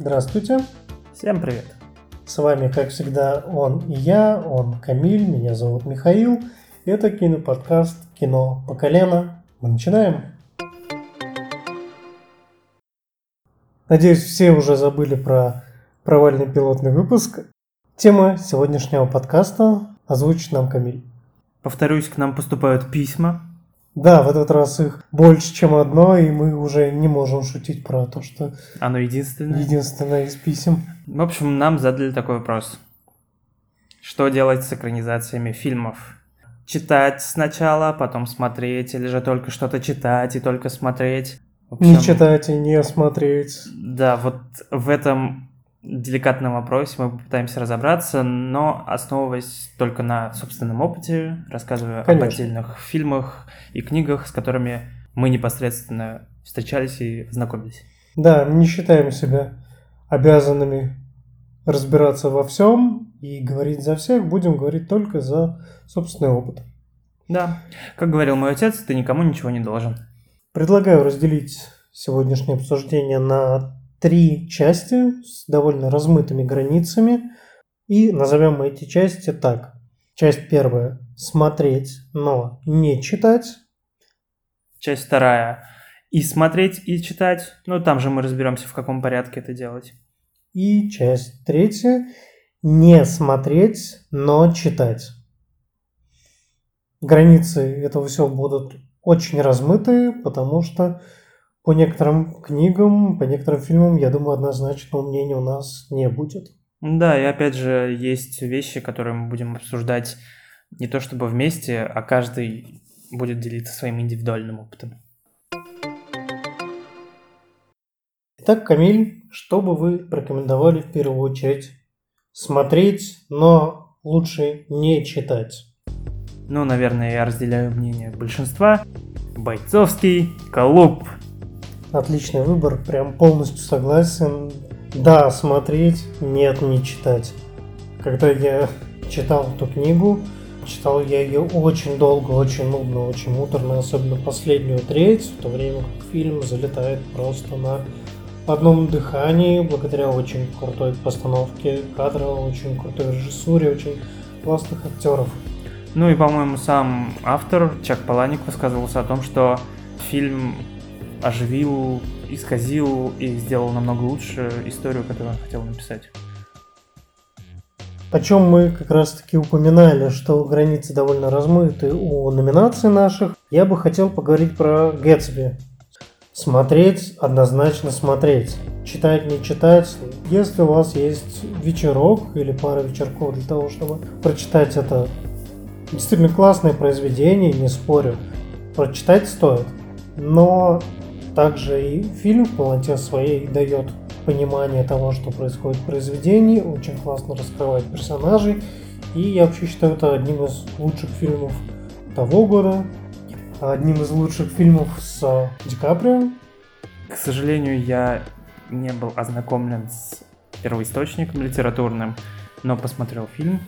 Здравствуйте. Всем привет. С вами, как всегда, он и я, он Камиль, меня зовут Михаил. Это киноподкаст «Кино по колено». Мы начинаем. Надеюсь, все уже забыли про провальный пилотный выпуск. Тема сегодняшнего подкаста озвучит нам Камиль. Повторюсь, к нам поступают письма. Да, в этот раз их больше, чем одно, и мы уже не можем шутить про то, что Оно единственное. единственное из писем. В общем, нам задали такой вопрос. Что делать с экранизациями фильмов? Читать сначала, потом смотреть, или же только что-то читать и только смотреть? В Не общем, читать и не смотреть. Да, вот в этом деликатном вопросе мы попытаемся разобраться, но основываясь только на собственном опыте, рассказывая об Конечно. отдельных фильмах и книгах, с которыми мы непосредственно встречались и знакомились. Да, не считаем себя обязанными разбираться во всем и говорить за всех, будем говорить только за собственный опыт. Да, как говорил мой отец, ты никому ничего не должен. Предлагаю разделить сегодняшнее обсуждение на три части с довольно размытыми границами. И назовем мы эти части так. Часть первая – смотреть, но не читать. Часть вторая. И смотреть, и читать. Ну, там же мы разберемся, в каком порядке это делать. И часть третья – не смотреть, но читать. Границы этого всего будут очень размытые, потому что по некоторым книгам, по некоторым фильмам, я думаю, однозначного мнения у нас не будет. Да, и опять же, есть вещи, которые мы будем обсуждать не то чтобы вместе, а каждый будет делиться своим индивидуальным опытом. Итак, Камиль, что бы вы порекомендовали в первую очередь смотреть, но лучше не читать? Ну, наверное, я разделяю мнение большинства. Бойцовский клуб. Отличный выбор, прям полностью согласен. Да, смотреть, нет, не читать. Когда я читал эту книгу, читал я ее очень долго, очень нудно, очень муторно, особенно последнюю треть, в то время как фильм залетает просто на одном дыхании, благодаря очень крутой постановке кадра, очень крутой режиссуре, очень классных актеров. Ну и, по-моему, сам автор Чак Паланик высказывался о том, что фильм оживил, исказил и сделал намного лучше историю, которую он хотел написать. О чем мы как раз таки упоминали, что границы довольно размыты у номинаций наших. Я бы хотел поговорить про Гэтсби. Смотреть, однозначно смотреть. Читать, не читать. Если у вас есть вечерок или пара вечерков для того, чтобы прочитать это действительно классное произведение, не спорю. Прочитать стоит. Но также и фильм в полноте своей дает понимание того, что происходит в произведении, очень классно раскрывает персонажей. И я вообще считаю это одним из лучших фильмов того года, одним из лучших фильмов с Ди Каприо. К сожалению, я не был ознакомлен с первоисточником литературным, но посмотрел фильм.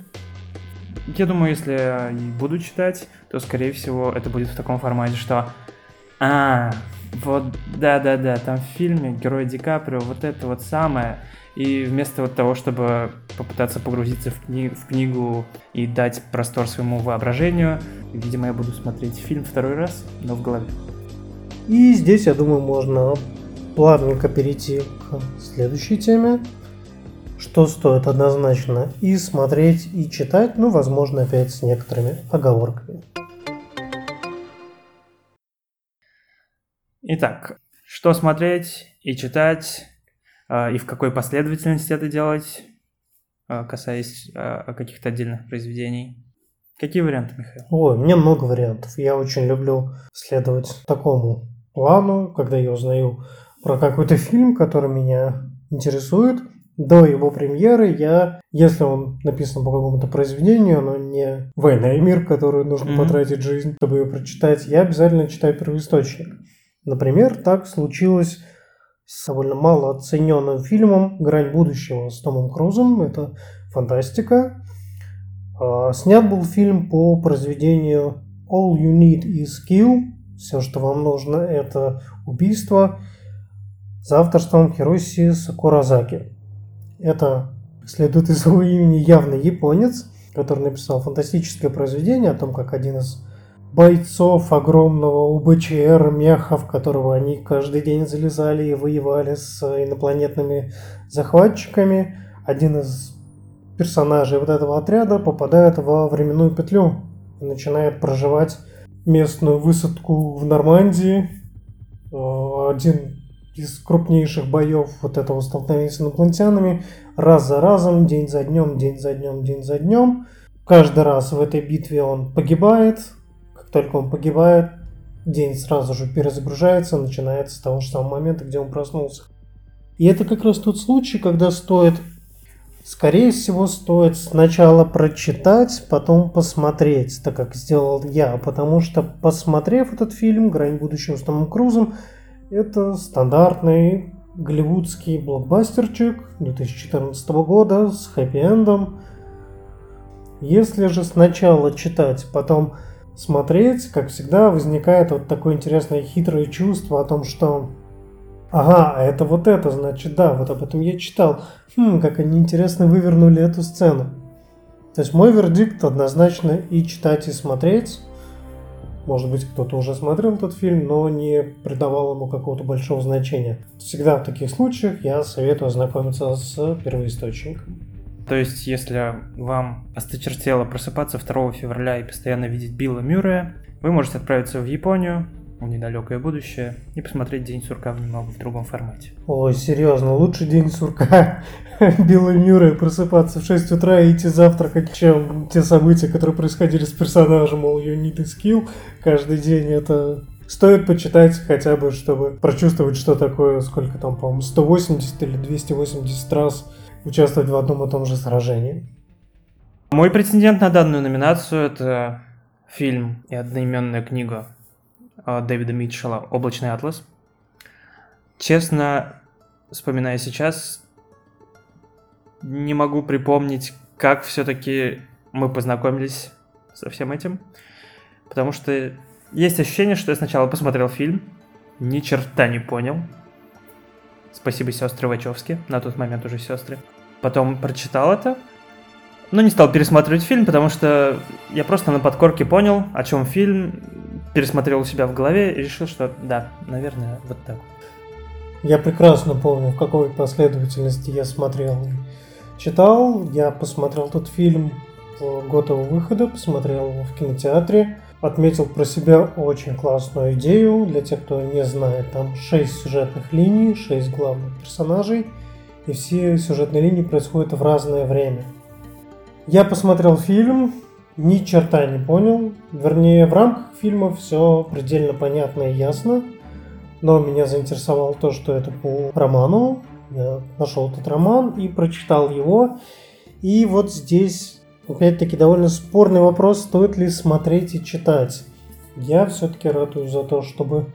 Я думаю, если я буду читать, то, скорее всего, это будет в таком формате, что «А, вот, да-да-да, там в фильме герой Ди Каприо, вот это вот самое». И вместо вот того, чтобы попытаться погрузиться в, кни- в книгу и дать простор своему воображению, видимо, я буду смотреть фильм второй раз, но в голове. И здесь, я думаю, можно плавненько перейти к следующей теме. Что стоит однозначно и смотреть, и читать, ну, возможно, опять с некоторыми оговорками. Итак, что смотреть и читать, э, и в какой последовательности это делать, э, касаясь э, каких-то отдельных произведений. Какие варианты, Михаил? Ой, у меня много вариантов. Я очень люблю следовать такому плану, когда я узнаю про какой-то фильм, который меня интересует. До его премьеры я, если он написан по какому-то произведению, оно не «Война и мир», которую нужно Мгм. потратить жизнь, чтобы ее прочитать, я обязательно читаю первоисточник. Например, так случилось с довольно мало оцененным фильмом «Грань будущего» с Томом Крузом. Это фантастика. А, Снят был фильм по произведению All You Need Is Kill. Все, что вам нужно, это убийство. за авторством Хироси Сакуразаки. Это следует из его имени явный японец, который написал фантастическое произведение о том, как один из бойцов огромного УБЧР, мехов, которого они каждый день залезали и воевали с инопланетными захватчиками. Один из персонажей вот этого отряда попадает во временную петлю и начинает проживать местную высадку в Нормандии. Э, один из крупнейших боев вот этого столкновения с инопланетянами раз за разом, день за днем, день за днем, день за днем. Каждый раз в этой битве он погибает, только он погибает, день сразу же перезагружается, начинается с того же самого момента, где он проснулся. И это как раз тот случай, когда стоит, скорее всего, стоит сначала прочитать, потом посмотреть, так как сделал я, потому что, посмотрев этот фильм «Грань будущего с Томом Крузом», это стандартный голливудский блокбастерчик 2014 года с хэппи-эндом. Если же сначала читать, потом смотреть, как всегда, возникает вот такое интересное хитрое чувство о том, что Ага, а это вот это, значит, да, вот об этом я читал. Хм, как они интересно вывернули эту сцену. То есть мой вердикт однозначно и читать, и смотреть. Может быть, кто-то уже смотрел этот фильм, но не придавал ему какого-то большого значения. Всегда в таких случаях я советую ознакомиться с первоисточником. То есть, если вам осточертело просыпаться 2 февраля и постоянно видеть Билла Мюррея, вы можете отправиться в Японию, в недалекое будущее, и посмотреть День сурка в немного в другом формате. Ой, серьезно, лучше День сурка Билла Мюррея просыпаться в 6 утра и идти завтракать, чем те события, которые происходили с персонажем, мол, you need a skill каждый день, это стоит почитать хотя бы, чтобы прочувствовать, что такое, сколько там, по-моему, 180 или 280 раз участвовать в одном и том же сражении. Мой претендент на данную номинацию это фильм и одноименная книга э, Дэвида Митчелла «Облачный атлас». Честно, вспоминая сейчас, не могу припомнить, как все-таки мы познакомились со всем этим. Потому что есть ощущение, что я сначала посмотрел фильм, ни черта не понял, Спасибо сестры Вачовски, на тот момент уже сестры. Потом прочитал это, но не стал пересматривать фильм, потому что я просто на подкорке понял, о чем фильм, пересмотрел у себя в голове и решил, что да, наверное, вот так. Я прекрасно помню, в какой последовательности я смотрел читал. Я посмотрел тот фильм год его выхода, посмотрел его в кинотеатре отметил про себя очень классную идею. Для тех, кто не знает, там 6 сюжетных линий, 6 главных персонажей, и все сюжетные линии происходят в разное время. Я посмотрел фильм, ни черта не понял. Вернее, в рамках фильма все предельно понятно и ясно. Но меня заинтересовало то, что это по роману. Я нашел этот роман и прочитал его. И вот здесь Опять-таки довольно спорный вопрос, стоит ли смотреть и читать. Я все-таки ратую за то, чтобы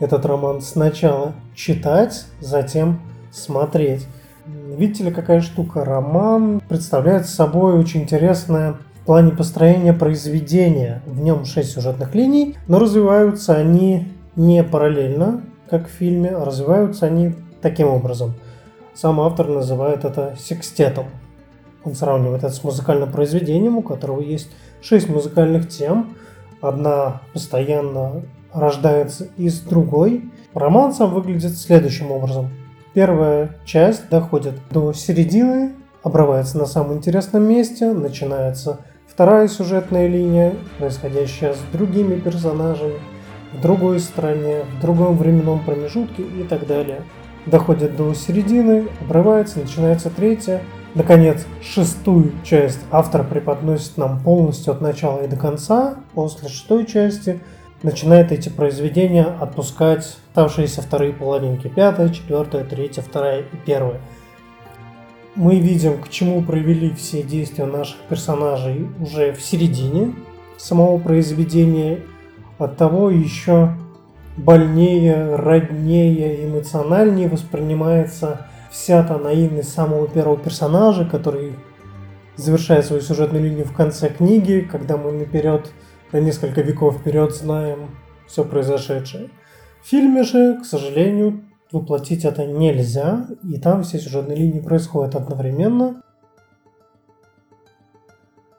этот роман сначала читать, затем смотреть. Видите ли, какая штука? Роман представляет собой очень интересное в плане построения произведения. В нем 6 сюжетных линий, но развиваются они не параллельно, как в фильме, а развиваются они таким образом. Сам автор называет это секстетом. Он сравнивает это с музыкальным произведением, у которого есть шесть музыкальных тем. Одна постоянно рождается из другой. Роман сам выглядит следующим образом. Первая часть доходит до середины, обрывается на самом интересном месте, начинается вторая сюжетная линия, происходящая с другими персонажами, в другой стране, в другом временном промежутке и так далее. Доходит до середины, обрывается, начинается третья, Наконец, шестую часть автор преподносит нам полностью от начала и до конца. После шестой части начинает эти произведения отпускать оставшиеся вторые половинки. Пятая, четвертая, третья, вторая и первая. Мы видим, к чему провели все действия наших персонажей уже в середине самого произведения. От того еще больнее, роднее, эмоциональнее воспринимается вся та наивность самого первого персонажа, который завершает свою сюжетную линию в конце книги, когда мы наперед, на несколько веков вперед знаем все произошедшее. В фильме же, к сожалению, воплотить это нельзя, и там все сюжетные линии происходят одновременно.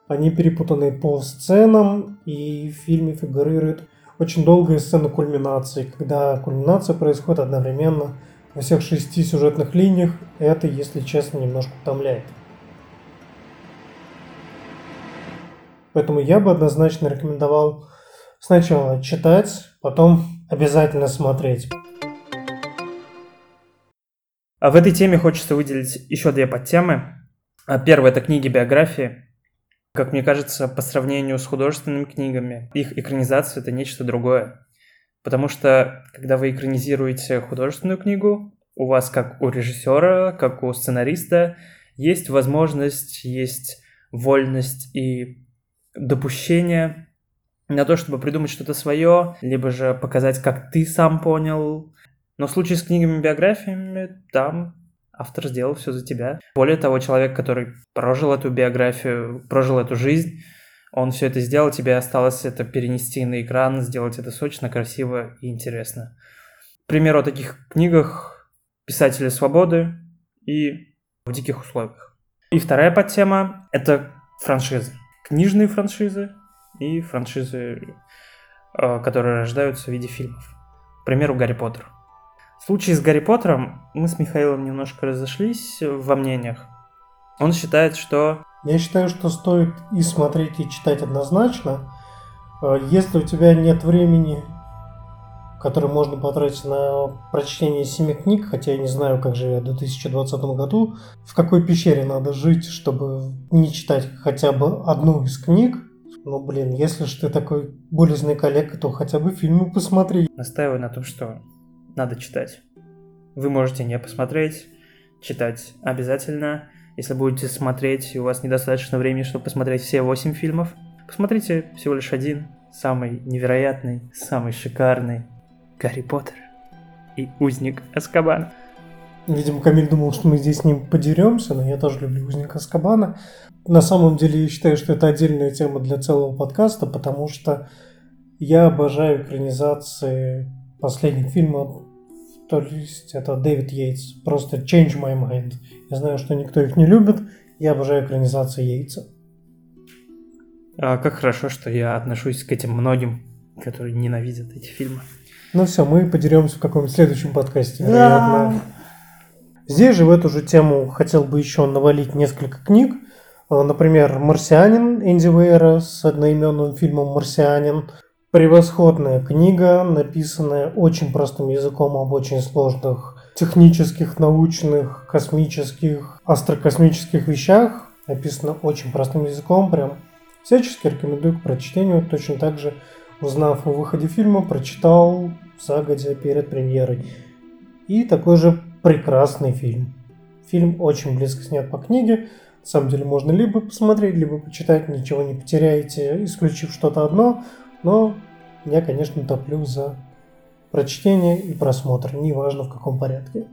Они перепутаны по сценам, и в фильме фигурирует очень долгая сцена кульминации, когда кульминация происходит одновременно во всех шести сюжетных линиях. Это, если честно, немножко утомляет. Поэтому я бы однозначно рекомендовал сначала читать, потом обязательно смотреть. А в этой теме хочется выделить еще две подтемы. А Первая – это книги-биографии. Как мне кажется, по сравнению с художественными книгами, их экранизация – это нечто другое. Потому что, когда вы экранизируете художественную книгу, у вас, как у режиссера, как у сценариста, есть возможность, есть вольность и допущение на то, чтобы придумать что-то свое, либо же показать, как ты сам понял. Но в случае с книгами-биографиями, там автор сделал все за тебя. Более того, человек, который прожил эту биографию, прожил эту жизнь, он все это сделал, тебе осталось это перенести на экран, сделать это сочно, красиво и интересно. К о таких книгах «Писатели свободы» и «В диких условиях». И вторая подтема – это франшизы книжные франшизы и франшизы, э, которые рождаются в виде фильмов. К примеру, Гарри Поттер. В случае с Гарри Поттером мы с Михаилом немножко разошлись во мнениях. Он считает, что... Я считаю, что стоит и смотреть, и читать однозначно. Э, если у тебя нет времени который можно потратить на прочтение семи книг, хотя я не знаю, как живет в 2020 году, в какой пещере надо жить, чтобы не читать хотя бы одну из книг. Ну, блин, если же ты такой болезный коллега, то хотя бы фильмы посмотри. Настаиваю на том, что надо читать. Вы можете не посмотреть, читать обязательно. Если будете смотреть, и у вас недостаточно времени, чтобы посмотреть все восемь фильмов, посмотрите всего лишь один, самый невероятный, самый шикарный, Гарри Поттер и узник Аскабана. Видимо, Камиль думал, что мы здесь с ним подеремся, но я тоже люблю узника Аскабана. На самом деле, я считаю, что это отдельная тема для целого подкаста, потому что я обожаю экранизации последних фильмов, то есть это Дэвид Йейтс, просто Change My Mind. Я знаю, что никто их не любит, я обожаю экранизации Йейтса. А как хорошо, что я отношусь к этим многим, которые ненавидят эти фильмы. Ну все, мы подеремся в каком-нибудь следующем подкасте, вероятно. Да. Здесь же в эту же тему хотел бы еще навалить несколько книг. А, например, «Марсианин» Энди Вейера с одноименным фильмом «Марсианин». Превосходная книга, написанная очень простым языком об очень сложных технических, научных, космических, астрокосмических вещах. Написано очень простым языком, прям всячески рекомендую к прочтению. Точно так же, узнав о выходе фильма, прочитал загодя перед премьерой. И такой же прекрасный фильм. Фильм очень близко снят по книге. На самом деле можно либо посмотреть, либо почитать, ничего не потеряете, исключив что-то одно. Но я, конечно, топлю за прочтение и просмотр, неважно в каком порядке.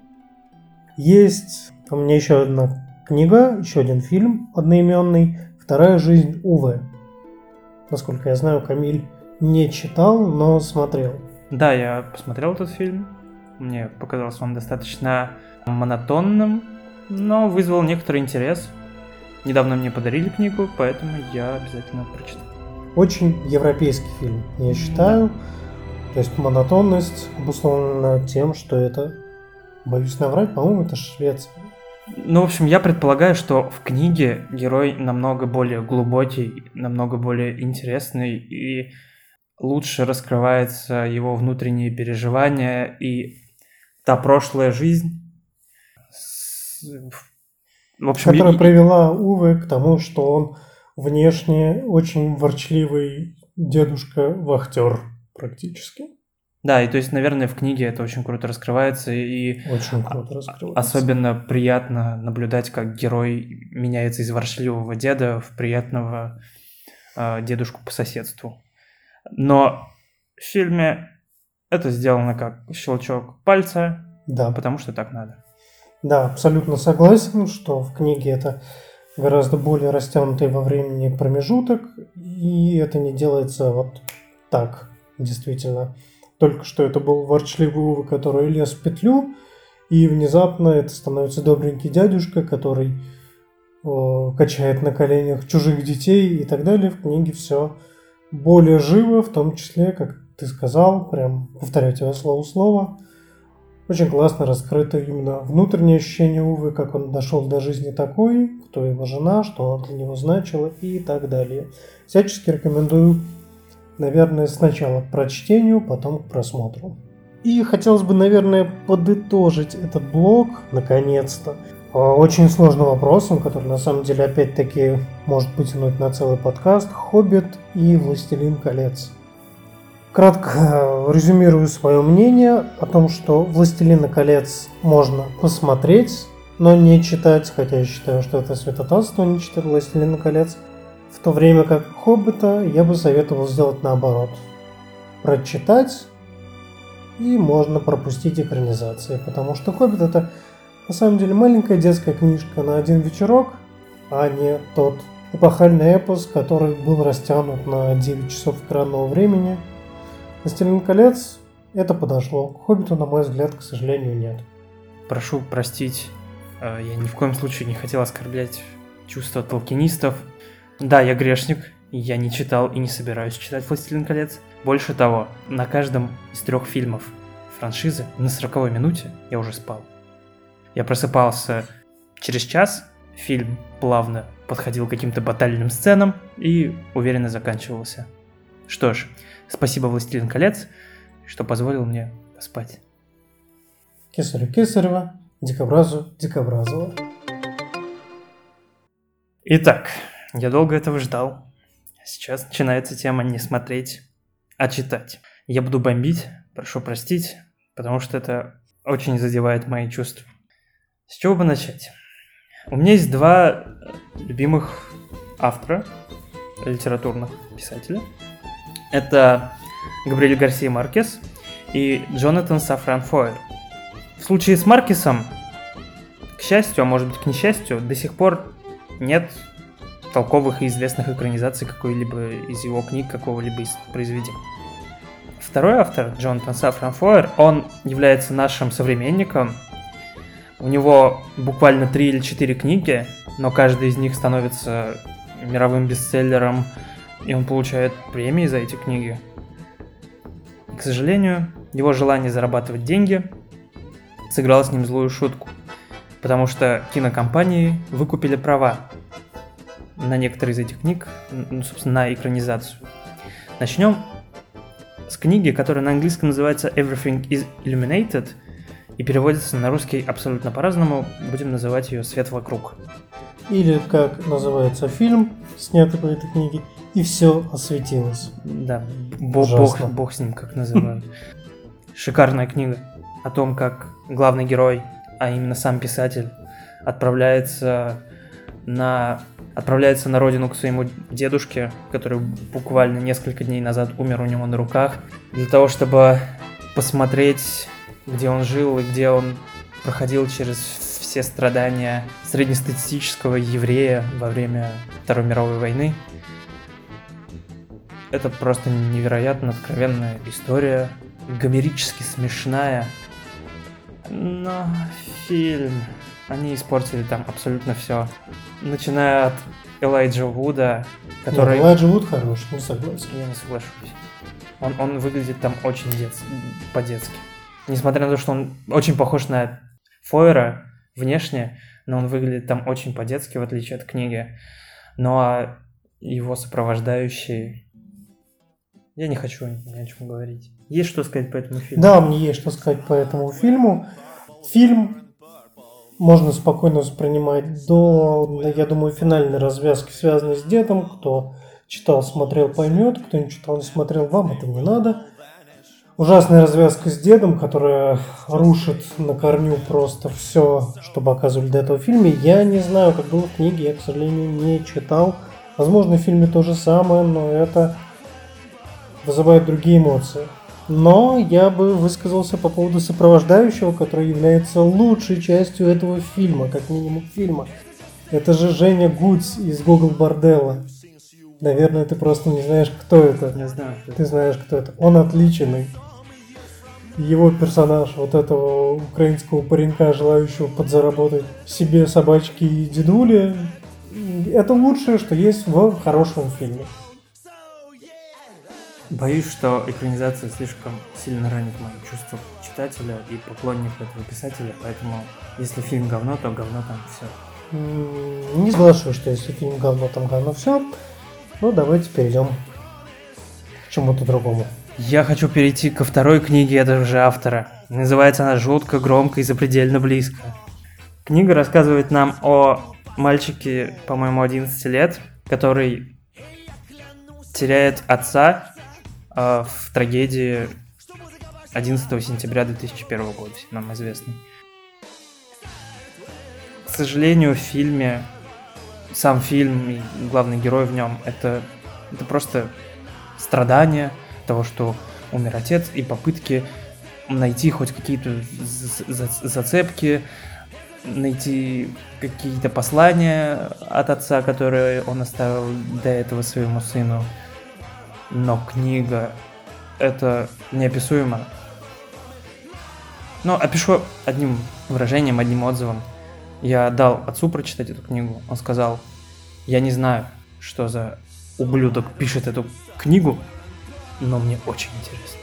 Есть у меня еще одна книга, еще один фильм одноименный «Вторая жизнь Уве». Насколько я знаю, Камиль не читал, но смотрел. Да, я посмотрел этот фильм. Мне показался он достаточно монотонным, но вызвал некоторый интерес. Недавно мне подарили книгу, поэтому я обязательно прочитаю. Очень европейский фильм, я считаю. То есть монотонность обусловлена тем, что это, боюсь наврать, по-моему, это Швеция. Ну, в общем, я предполагаю, что в книге герой намного более глубокий, намного более интересный и лучше раскрывается его внутренние переживания и та прошлая жизнь. В общем, которая и... привела Увы к тому, что он внешне очень ворчливый дедушка-вахтер практически. Да, и то есть, наверное, в книге это очень круто раскрывается, и очень круто раскрывается. особенно приятно наблюдать, как герой меняется из ворчливого деда в приятного э, дедушку по соседству. Но в фильме это сделано как щелчок пальца, да. потому что так надо. Да, абсолютно согласен, что в книге это гораздо более растянутый во времени промежуток, и это не делается вот так, действительно. Только что это был ворчливый Увы, который лез в петлю, и внезапно это становится добренький дядюшка, который о, качает на коленях чужих детей и так далее. В книге все более живо, в том числе, как ты сказал, прям повторяю тебя слово слово. Очень классно раскрыто именно внутреннее ощущение Увы, как он дошел до жизни такой, кто его жена, что она для него значила и так далее. Всячески рекомендую, наверное, сначала к прочтению, потом к просмотру. И хотелось бы, наверное, подытожить этот блог, наконец-то, а, очень сложным вопросом, который на самом деле опять-таки может потянуть на целый подкаст «Хоббит и Властелин колец». Кратко э, резюмирую свое мнение о том, что «Властелина колец» можно посмотреть, но не читать, хотя я считаю, что это святотатство не читать «Властелина колец», в то время как «Хоббита» я бы советовал сделать наоборот. Прочитать и можно пропустить экранизации, потому что «Хоббит» это на самом деле маленькая детская книжка на один вечерок, а не тот эпохальный эпос, который был растянут на 9 часов экранного времени. «Властелин колец» это подошло. К «Хоббиту», на мой взгляд, к сожалению, нет. Прошу простить, э, я ни в коем случае не хотел оскорблять чувства толкинистов. Да, я грешник, я не читал и не собираюсь читать «Властелин колец». Больше того, на каждом из трех фильмов франшизы на 40 минуте я уже спал. Я просыпался через час, фильм плавно подходил к каким-то батальным сценам и уверенно заканчивался. Что ж, спасибо «Властелин колец», что позволил мне поспать. Кесарю Кесарева, Дикобразу Дикобразова. Итак, я долго этого ждал. Сейчас начинается тема не смотреть, а читать. Я буду бомбить, прошу простить, потому что это очень задевает мои чувства. С чего бы начать? У меня есть два любимых автора, литературных писателя. Это Габриэль Гарсия Маркес и Джонатан Сафран Фойер. В случае с Маркесом, к счастью, а может быть к несчастью, до сих пор нет толковых и известных экранизаций какой-либо из его книг, какого-либо из произведений. Второй автор, Джонатан Сафран Фойер, он является нашим современником. У него буквально три или четыре книги, но каждая из них становится мировым бестселлером, и он получает премии за эти книги. К сожалению, его желание зарабатывать деньги сыграло с ним злую шутку, потому что кинокомпании выкупили права на некоторые из этих книг, ну, собственно, на экранизацию. Начнем с книги, которая на английском называется Everything is Illuminated и переводится на русский абсолютно по-разному. Будем называть ее «Свет вокруг». Или, как называется фильм, снятый по этой книге, «И все осветилось». Да, бог, бог, бог с ним, как называют. Шикарная книга о том, как главный герой, а именно сам писатель, отправляется на отправляется на родину к своему дедушке, который буквально несколько дней назад умер у него на руках, для того, чтобы посмотреть, где он жил и где он проходил через все страдания среднестатистического еврея во время Второй мировой войны. Это просто невероятно откровенная история, гомерически смешная, но фильм они испортили там абсолютно все. Начиная от Элайджа Вуда, который... Нет, Элайджа Вуд хороший, не согласен. Я не соглашусь. Он, он выглядит там очень дет... по-детски. Несмотря на то, что он очень похож на Фойера внешне, но он выглядит там очень по-детски, в отличие от книги. Ну а его сопровождающие... Я не хочу ни о чем говорить. Есть что сказать по этому фильму? Да, мне есть что сказать по этому фильму. Фильм можно спокойно воспринимать до, я думаю, финальной развязки, связанной с дедом. Кто читал, смотрел, поймет. Кто не читал, не смотрел, вам это не надо. Ужасная развязка с дедом, которая рушит на корню просто все, что показывали до этого в фильме. Я не знаю, как было в книге, я, к сожалению, не читал. Возможно, в фильме то же самое, но это вызывает другие эмоции. Но я бы высказался по поводу сопровождающего, который является лучшей частью этого фильма, как минимум фильма. Это же Женя Гудс из Google Борделла. Наверное, ты просто не знаешь, кто это. Не знаю. Ты знаешь, кто это. Он отличный. его персонаж, вот этого украинского паренька, желающего подзаработать себе собачки и дедули, это лучшее, что есть в хорошем фильме. Боюсь, что экранизация слишком сильно ранит мои чувства читателя и поклонника этого писателя, поэтому если фильм говно, то говно там все. Не соглашусь, что если фильм говно, там говно все. Ну, давайте перейдем к чему-то другому. Я хочу перейти ко второй книге этого же автора. Называется она «Жутко, громко и запредельно близко». Книга рассказывает нам о мальчике, по-моему, 11 лет, который теряет отца э, в трагедии 11 сентября 2001 года, нам известный. К сожалению, в фильме, сам фильм и главный герой в нем, это, это просто страдание того, что умер отец, и попытки найти хоть какие-то зацепки, найти какие-то послания от отца, которые он оставил до этого своему сыну. Но книга это неописуемо. Но опишу одним выражением, одним отзывом. Я дал отцу прочитать эту книгу. Он сказал, я не знаю, что за ублюдок пишет эту книгу, но мне очень интересно.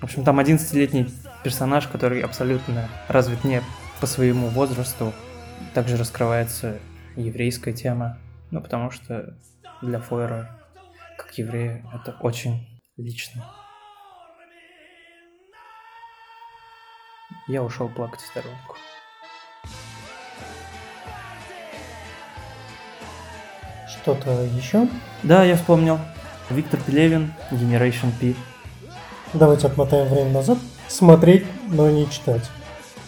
В общем, там 11-летний персонаж, который абсолютно развит не по своему возрасту. Также раскрывается еврейская тема, ну, потому что для Фойера, как еврея, это очень лично. Я ушел плакать в сторонку. Что-то еще? Да, я вспомнил. Виктор Пелевин, Generation P. Давайте отмотаем время назад. Смотреть, но не читать.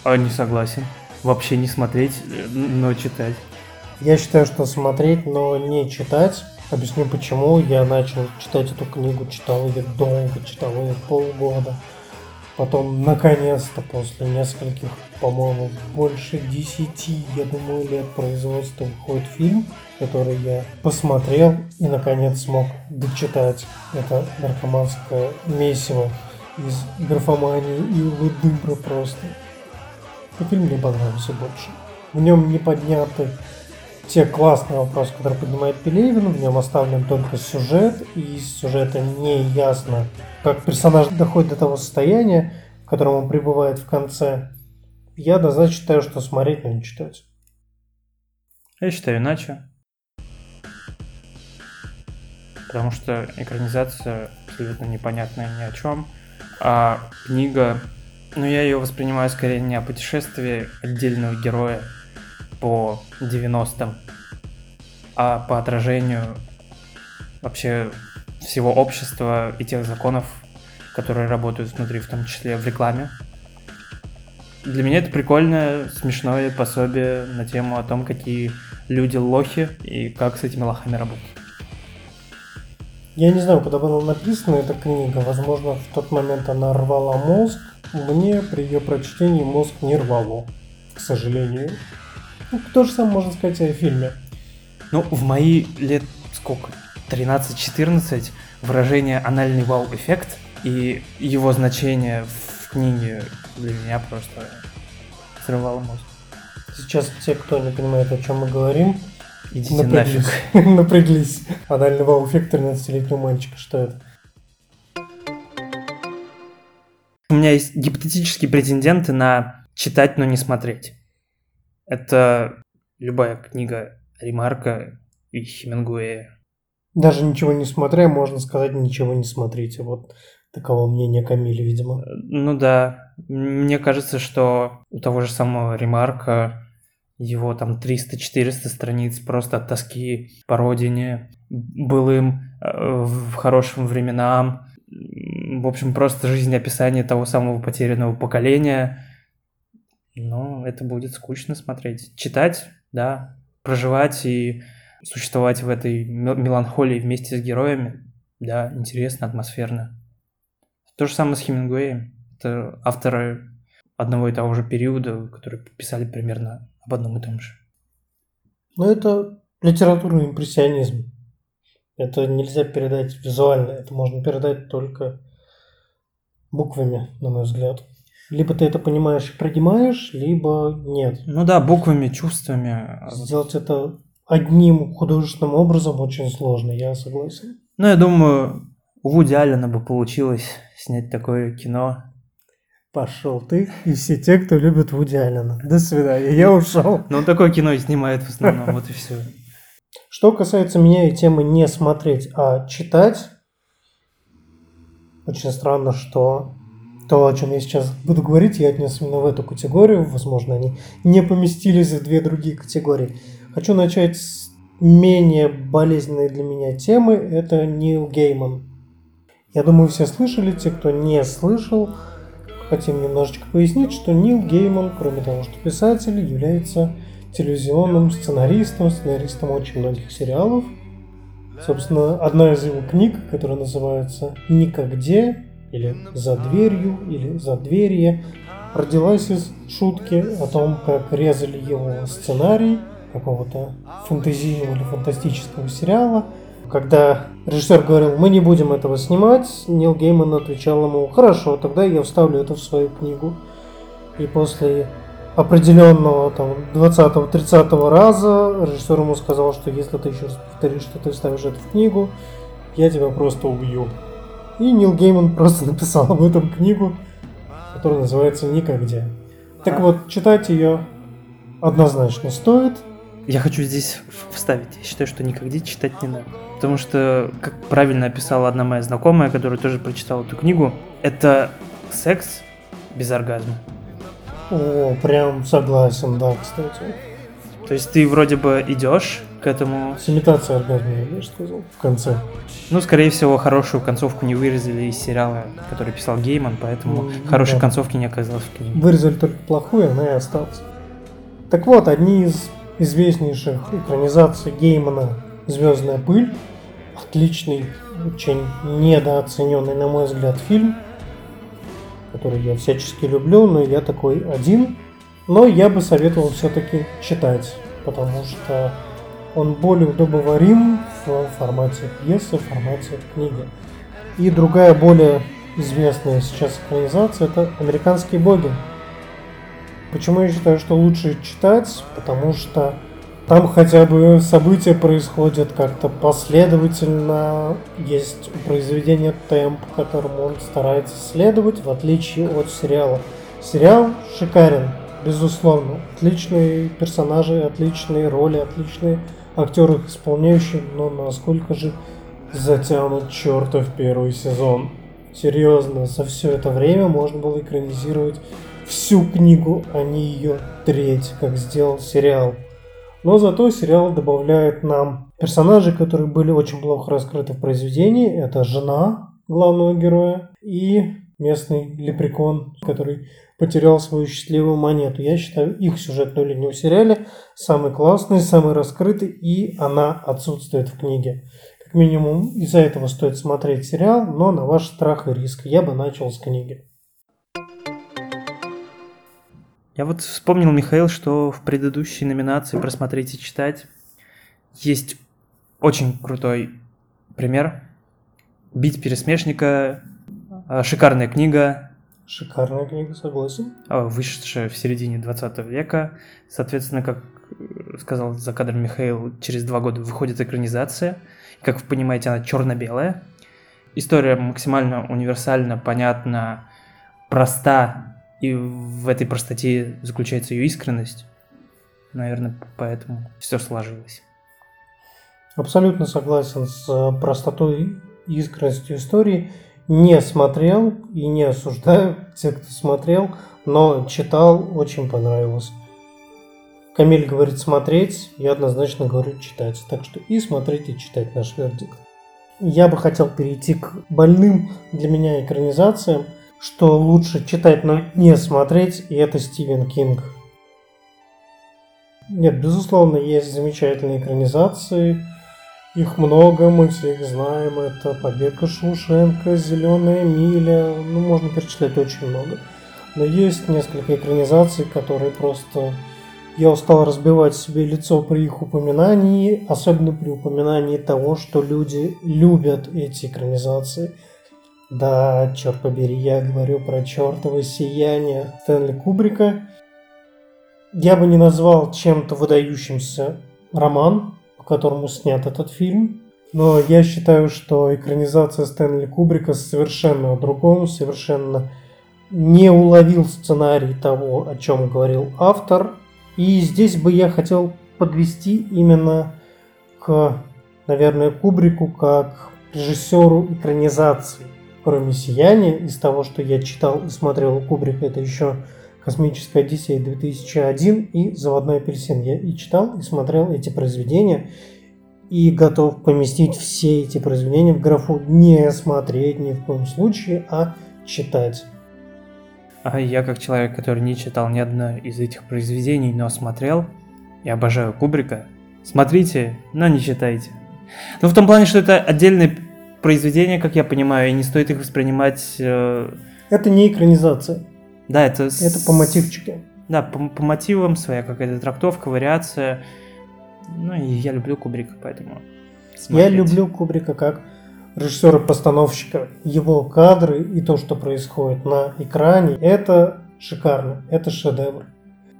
А, не согласен. Вообще не смотреть, но читать. Я считаю, что смотреть, но не читать. Объясню почему. Я начал читать эту книгу, читал ее долго, читал ее полгода. Потом, наконец-то, после нескольких, по-моему, больше десяти, я думаю, лет производства выходит фильм, который я посмотрел и, наконец, смог дочитать. Это наркоманское месиво из графомании и лыдыбра просто. И фильм мне понравился больше. В нем не подняты те классные вопросы, которые поднимает Пелевин, в нем оставлен только сюжет, и из сюжета не ясно, как персонаж доходит до того состояния, в котором он пребывает в конце. Я однозначно считаю, что смотреть, но не читать. Я считаю иначе. Потому что экранизация абсолютно непонятная ни о чем. А книга, ну я ее воспринимаю скорее не о путешествии отдельного героя, по 90-м, а по отражению вообще всего общества и тех законов, которые работают внутри, в том числе в рекламе. Для меня это прикольное, смешное пособие на тему о том, какие люди лохи и как с этими лохами работать. Я не знаю, когда была написана эта книга, возможно, в тот момент она рвала мозг. Мне при ее прочтении мозг не рвало, к сожалению. Ну, то же самое можно сказать о фильме. Ну, в мои лет сколько? 13-14 выражение анальный вау-эффект и его значение в книге для меня просто срывало мозг. Сейчас те, кто не понимает, о чем мы говорим, Идите напряглись. нафиг. напряглись. Анальный вау-эффект 13-летнего мальчика. Что это? У меня есть гипотетические претенденты на читать, но не смотреть. Это любая книга Ремарка и Хемингуэя. Даже ничего не смотря, можно сказать, ничего не смотрите. Вот таково мнение Камиля, видимо. Ну да. Мне кажется, что у того же самого Ремарка его там 300-400 страниц просто от тоски по родине, былым, э, в хорошим временам. В общем, просто жизнеописание того самого потерянного поколения – но это будет скучно смотреть. Читать, да, проживать и существовать в этой меланхолии вместе с героями, да, интересно, атмосферно. То же самое с Хемингуэем. Это авторы одного и того же периода, которые писали примерно об одном и том же. Ну, это литературный импрессионизм. Это нельзя передать визуально, это можно передать только буквами, на мой взгляд. Либо ты это понимаешь и принимаешь, либо нет. Ну да, буквами, чувствами. Сделать это одним художественным образом очень сложно, я согласен. Ну, я думаю, у Вуди Аллена бы получилось снять такое кино. Пошел ты и все те, кто любит Вуди Аллена. До свидания, я ушел. Ну, он такое кино и снимает в основном, вот и все. Что касается меня и темы не смотреть, а читать, очень странно, что то, о чем я сейчас буду говорить, я отнес именно в эту категорию. Возможно, они не поместились в две другие категории. Хочу начать с менее болезненной для меня темы. Это Нил Гейман. Я думаю, все слышали. Те, кто не слышал, хотим немножечко пояснить, что Нил Гейман, кроме того, что писатель, является телевизионным сценаристом, сценаристом очень многих сериалов. Собственно, одна из его книг, которая называется «Никогде», или «За дверью», или «За дверье», родилась из шутки о том, как резали его сценарий какого-то фэнтезийного или фантастического сериала. Когда режиссер говорил, мы не будем этого снимать, Нил Гейман отвечал ему, хорошо, тогда я вставлю это в свою книгу. И после определенного там 20-30 раза режиссер ему сказал, что если ты еще раз повторишь, что ты вставишь это в книгу, я тебя просто убью. И Нил Гейман просто написал об этом книгу, которая называется «Никогде». Так вот, читать ее однозначно стоит. Я хочу здесь вставить. Я считаю, что никогда читать не надо. Потому что, как правильно описала одна моя знакомая, которая тоже прочитала эту книгу, это секс без оргазма. О, прям согласен, да, кстати. То есть ты вроде бы идешь к этому... С имитацией оргазма, я сказал, в конце. Ну, скорее всего, хорошую концовку не вырезали из сериала, который писал Гейман, поэтому Ну, хорошей да. концовки не оказалось в книге. Вырезали только плохую, она и осталась. Так вот, одни из известнейших экранизаций Геймана «Звездная пыль», отличный, очень недооцененный, на мой взгляд, фильм, который я всячески люблю, но я такой один. Но я бы советовал все-таки читать, потому что он более удобоварим в формате пьесы, в формате книги. И другая более известная сейчас экранизация это «Американские боги». Почему я считаю, что лучше читать? Потому что там хотя бы события происходят как-то последовательно, есть у произведения темп, которому он старается следовать, в отличие от сериала. Сериал шикарен, безусловно. Отличные персонажи, отличные роли, отличные актеры их исполняющие, но насколько же затянут чертов первый сезон. Серьезно, за все это время можно было экранизировать всю книгу, а не ее треть, как сделал сериал. Но зато сериал добавляет нам персонажей, которые были очень плохо раскрыты в произведении. Это жена главного героя и местный лепрекон, который потерял свою счастливую монету. Я считаю их сюжетную линию в сериале самый классный, самый раскрытый, и она отсутствует в книге. Как минимум из-за этого стоит смотреть сериал, но на ваш страх и риск. Я бы начал с книги. Я вот вспомнил, Михаил, что в предыдущей номинации «Просмотреть и читать» есть очень крутой пример. «Бить пересмешника», э, шикарная книга, Шикарная книга, согласен. э, вышедшая в середине 20 века. Соответственно, как э, сказал за кадром Михаил, через два года выходит экранизация. Как вы понимаете, она черно-белая. История максимально универсальна, понятна, проста, и в этой простоте заключается ее искренность. Наверное, поэтому все сложилось. Абсолютно согласен с э, простотой и искренностью истории. Не смотрел и не осуждаю тех, кто смотрел, но читал, очень понравилось. Камиль говорит смотреть, я однозначно говорю читать. Так что и смотреть, и читать наш вердикт. Я бы хотел перейти к больным для меня экранизациям, что лучше читать, но не смотреть, и это Стивен Кинг. Нет, безусловно, есть замечательные экранизации. Их много, мы все их знаем. Это «Побег Шушенко», «Зеленая миля». Ну, можно перечислять очень много. Но есть несколько экранизаций, которые просто... Я устал разбивать себе лицо при их упоминании, особенно при упоминании того, что люди любят эти экранизации. Да, черт побери, я говорю про чертово сияние Стэнли Кубрика. Я бы не назвал чем-то выдающимся роман, по которому снят этот фильм. Но я считаю, что экранизация Стэнли Кубрика совершенно о другом, совершенно не уловил сценарий того, о чем говорил автор. И здесь бы я хотел подвести именно к, наверное, Кубрику как режиссеру экранизации. Кроме «Сияния», из того, что я читал и смотрел у Кубрика, это еще «Космическая Одиссея 2001» и «Заводной апельсин». Я и читал, и смотрел эти произведения, и готов поместить все эти произведения в графу не смотреть ни в коем случае, а читать. А я, как человек, который не читал ни одно из этих произведений, но смотрел, я обожаю Кубрика. Смотрите, но не читайте. Ну, в том плане, что это отдельные произведения, как я понимаю, и не стоит их воспринимать... Э... Это не экранизация. Да, это... Это по мотивчике. Да, по, по мотивам своя какая-то трактовка, вариация. Ну, и я люблю Кубрика, поэтому... Смотреть. Я люблю Кубрика как режиссера-постановщика. Его кадры и то, что происходит на экране, это шикарно, это шедевр.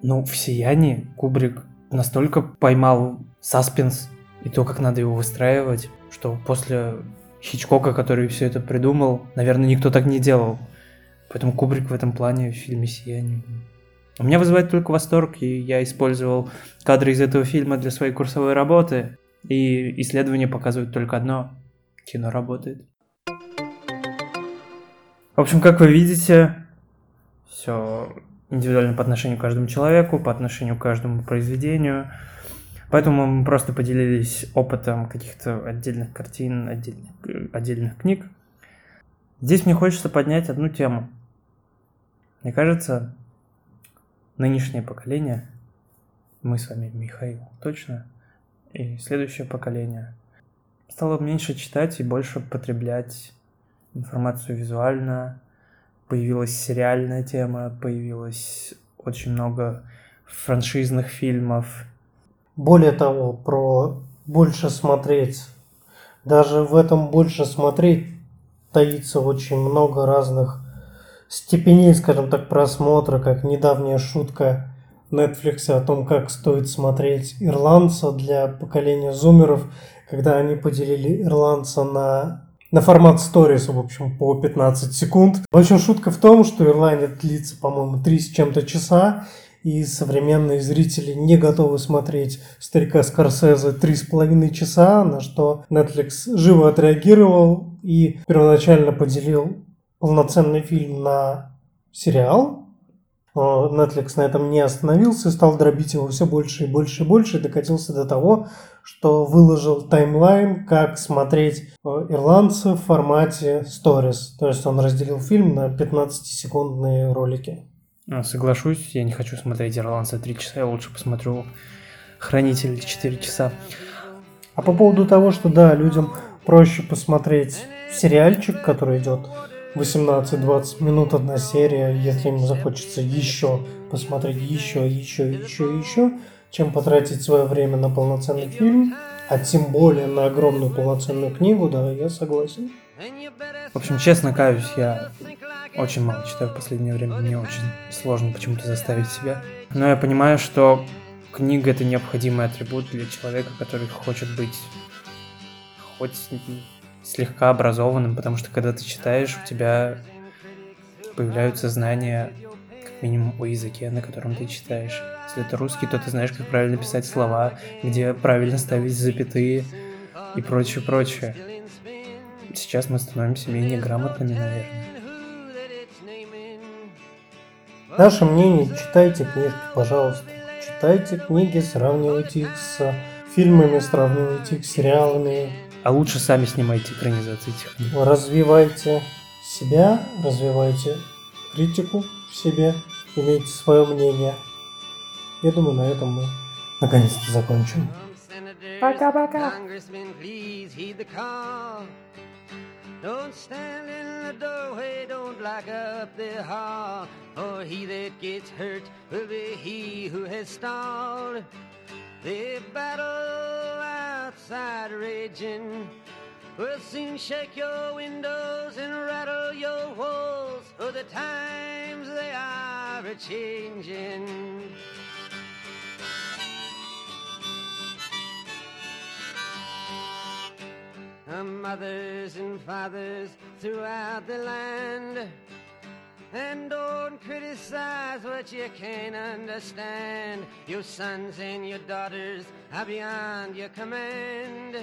Ну, в «Сиянии» Кубрик настолько поймал саспенс и то, как надо его выстраивать, что после Хичкока, который все это придумал, наверное, никто так не делал. Поэтому Кубрик в этом плане в фильме «Сияние». У меня вызывает только восторг, и я использовал кадры из этого фильма для своей курсовой работы, и исследования показывают только одно – кино работает. В общем, как вы видите, все индивидуально по отношению к каждому человеку, по отношению к каждому произведению. Поэтому мы просто поделились опытом каких-то отдельных картин, отдельных, отдельных книг. Здесь мне хочется поднять одну тему. Мне кажется, нынешнее поколение, мы с вами, Михаил, точно, и следующее поколение, стало меньше читать и больше потреблять информацию визуально, появилась сериальная тема, появилось очень много франшизных фильмов. Более того, про больше смотреть. Даже в этом больше смотреть таится очень много разных степеней, скажем так, просмотра, как недавняя шутка Netflix о том, как стоит смотреть ирландца для поколения зумеров, когда они поделили ирландца на на формат сторис, в общем, по 15 секунд. В общем, шутка в том, что Ирландия длится, по-моему, 3 с чем-то часа, и современные зрители не готовы смотреть старика Скорсезе три с половиной часа, на что Netflix живо отреагировал и первоначально поделил полноценный фильм на сериал, Netflix на этом не остановился, стал дробить его все больше и больше и больше, и докатился до того, что выложил таймлайн, как смотреть э, ирландцев в формате Stories. То есть он разделил фильм на 15-секундные ролики. А, соглашусь, я не хочу смотреть ирландца 3 часа, я лучше посмотрю Хранитель 4 часа. А по поводу того, что да, людям проще посмотреть сериальчик, который идет 18-20 минут одна серия, если им захочется еще посмотреть еще, еще, еще, еще, чем потратить свое время на полноценный фильм, а тем более на огромную полноценную книгу, да, я согласен. В общем, честно каюсь, я очень мало читаю в последнее время, мне очень сложно почему-то заставить себя. Но я понимаю, что книга это необходимый атрибут для человека, который хочет быть хоть слегка образованным, потому что когда ты читаешь, у тебя появляются знания, как минимум, о языке, на котором ты читаешь. Если это русский, то ты знаешь, как правильно писать слова, где правильно ставить запятые и прочее, прочее. Сейчас мы становимся менее грамотными, наверное. Наше мнение, читайте книжки, пожалуйста. Читайте книги, сравнивайте их с фильмами, сравнивайте их с сериалами, а лучше сами снимайте экранизации этих книг. Развивайте себя, развивайте критику в себе, имейте свое мнение. Я думаю, на этом мы наконец-то закончим. Пока-пока. Don't stand in the doorway, don't block up the hall, or he that gets hurt will be he who has stalled. The battle outside raging, will soon shake your windows and rattle your walls. For the times they are a changing. Mothers and fathers throughout the land. And don't criticize what you can't understand. Your sons and your daughters are beyond your command.